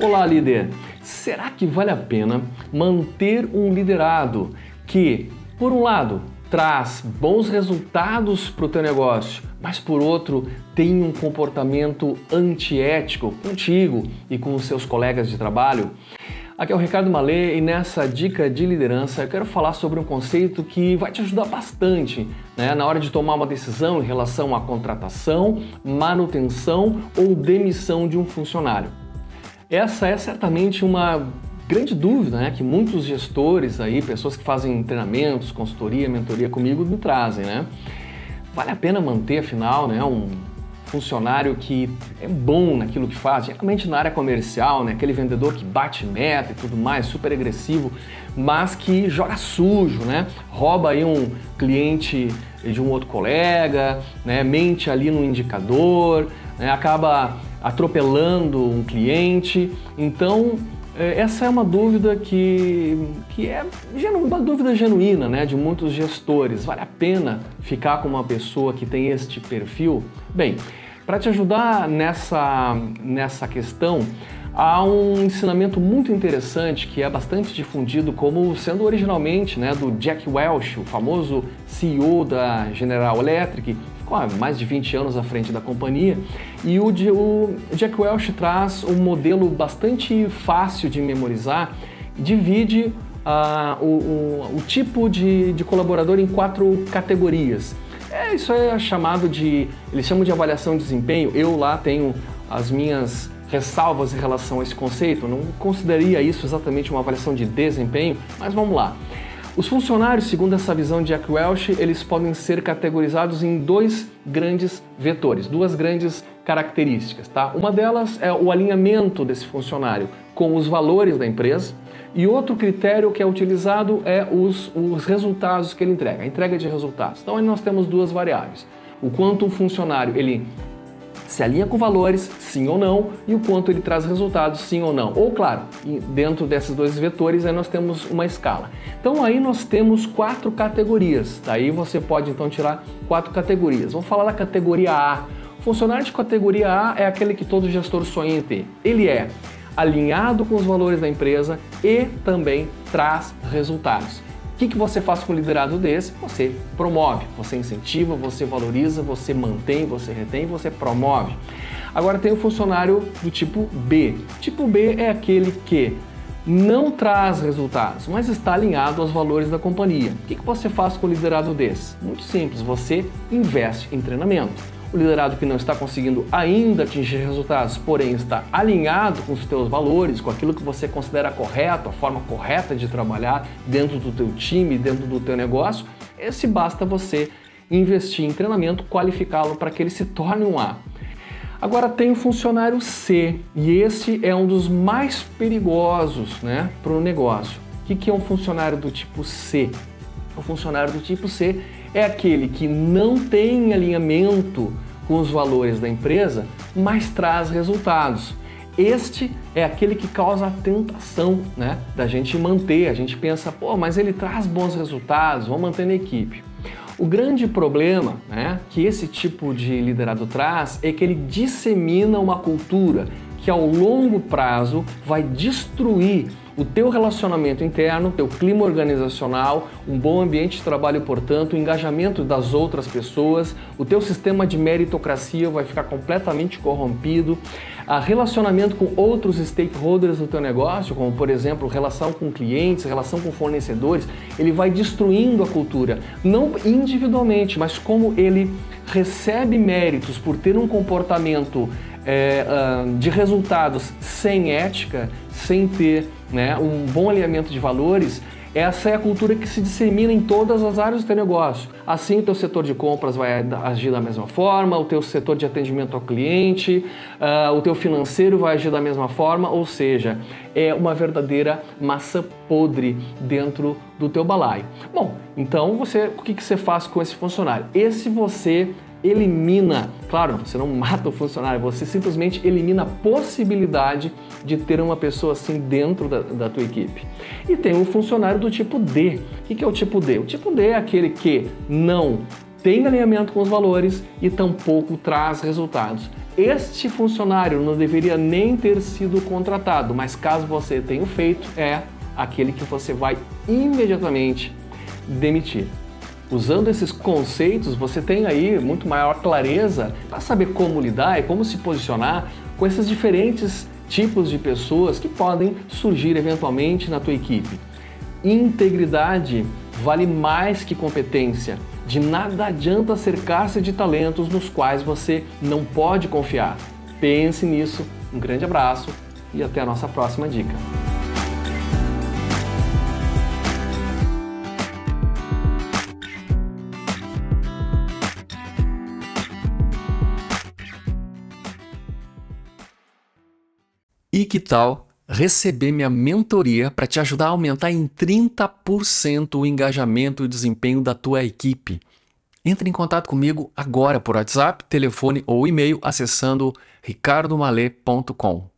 Olá, líder! Será que vale a pena manter um liderado que, por um lado, traz bons resultados para o teu negócio, mas por outro tem um comportamento antiético contigo e com os seus colegas de trabalho? Aqui é o Ricardo Malê e nessa dica de liderança eu quero falar sobre um conceito que vai te ajudar bastante né, na hora de tomar uma decisão em relação à contratação, manutenção ou demissão de um funcionário. Essa é certamente uma grande dúvida né, que muitos gestores aí, pessoas que fazem treinamentos, consultoria, mentoria comigo me trazem, né? Vale a pena manter, afinal, né, um funcionário que é bom naquilo que faz, geralmente na área comercial, né? aquele vendedor que bate meta e tudo mais, super agressivo, mas que joga sujo, né? rouba aí um cliente de um outro colega, né? mente ali no indicador, né? acaba atropelando um cliente. Então, é, essa é uma dúvida que, que é uma dúvida genuína né, de muitos gestores. Vale a pena ficar com uma pessoa que tem este perfil? Bem, para te ajudar nessa, nessa questão, há um ensinamento muito interessante que é bastante difundido como sendo originalmente né, do Jack Welch, o famoso CEO da General Electric, mais de 20 anos à frente da companhia, e o, o Jack Welch traz um modelo bastante fácil de memorizar, divide uh, o, o, o, tipo de, de colaborador em quatro categorias. É, isso é chamado de, eles chamam de avaliação de desempenho, eu lá tenho as minhas ressalvas em relação a esse conceito, não consideraria isso exatamente uma avaliação de desempenho, mas vamos lá. Os funcionários, segundo essa visão de Jack Welch, eles podem ser categorizados em dois grandes vetores, duas grandes características, tá? Uma delas é o alinhamento desse funcionário com os valores da empresa e outro critério que é utilizado é os, os resultados que ele entrega, a entrega de resultados. Então aí nós temos duas variáveis. O quanto um funcionário ele se alinha com valores, sim ou não, e o quanto ele traz resultados, sim ou não. Ou, claro, dentro desses dois vetores, aí nós temos uma escala. Então, aí nós temos quatro categorias. Daí você pode, então, tirar quatro categorias. Vamos falar da categoria A. O funcionário de categoria A é aquele que todo gestor sonha em ter. Ele é alinhado com os valores da empresa e também traz resultados. O que, que você faz com o liderado desse? Você promove, você incentiva, você valoriza, você mantém, você retém, você promove. Agora tem o funcionário do tipo B. Tipo B é aquele que não traz resultados, mas está alinhado aos valores da companhia. O que, que você faz com o liderado desse? Muito simples, você investe em treinamento o liderado que não está conseguindo ainda atingir resultados, porém está alinhado com os teus valores, com aquilo que você considera correto, a forma correta de trabalhar dentro do teu time, dentro do teu negócio, esse basta você investir em treinamento, qualificá-lo para que ele se torne um A. Agora tem o funcionário C, e esse é um dos mais perigosos né, para o negócio. O que é um funcionário do tipo C? O funcionário do tipo C é aquele que não tem alinhamento com os valores da empresa, mas traz resultados. Este é aquele que causa a tentação né, da gente manter. A gente pensa, pô, mas ele traz bons resultados, vamos manter na equipe. O grande problema né, que esse tipo de liderado traz é que ele dissemina uma cultura que ao longo prazo vai destruir o teu relacionamento interno, teu clima organizacional, um bom ambiente de trabalho, portanto, o engajamento das outras pessoas, o teu sistema de meritocracia vai ficar completamente corrompido, a relacionamento com outros stakeholders do teu negócio, como por exemplo, relação com clientes, relação com fornecedores, ele vai destruindo a cultura, não individualmente, mas como ele recebe méritos por ter um comportamento é, de resultados sem ética, sem ter né, um bom alinhamento de valores, essa é a cultura que se dissemina em todas as áreas do teu negócio. Assim, o teu setor de compras vai agir da mesma forma, o teu setor de atendimento ao cliente, uh, o teu financeiro vai agir da mesma forma, ou seja, é uma verdadeira massa podre dentro do teu balaio. Bom, então você, o que, que você faz com esse funcionário? Esse você elimina, claro, você não mata o funcionário, você simplesmente elimina a possibilidade de ter uma pessoa assim dentro da, da tua equipe. E tem um funcionário do tipo D. O que é o tipo D? O tipo D é aquele que não tem alinhamento com os valores e tampouco traz resultados. Este funcionário não deveria nem ter sido contratado, mas caso você tenha feito, é aquele que você vai imediatamente demitir. Usando esses conceitos, você tem aí muito maior clareza para saber como lidar e como se posicionar com esses diferentes tipos de pessoas que podem surgir eventualmente na tua equipe. Integridade vale mais que competência. De nada adianta cercar-se de talentos nos quais você não pode confiar. Pense nisso. Um grande abraço e até a nossa próxima dica. E que tal receber minha mentoria para te ajudar a aumentar em 30% o engajamento e desempenho da tua equipe? Entre em contato comigo agora por WhatsApp, telefone ou e-mail acessando ricardomale.com.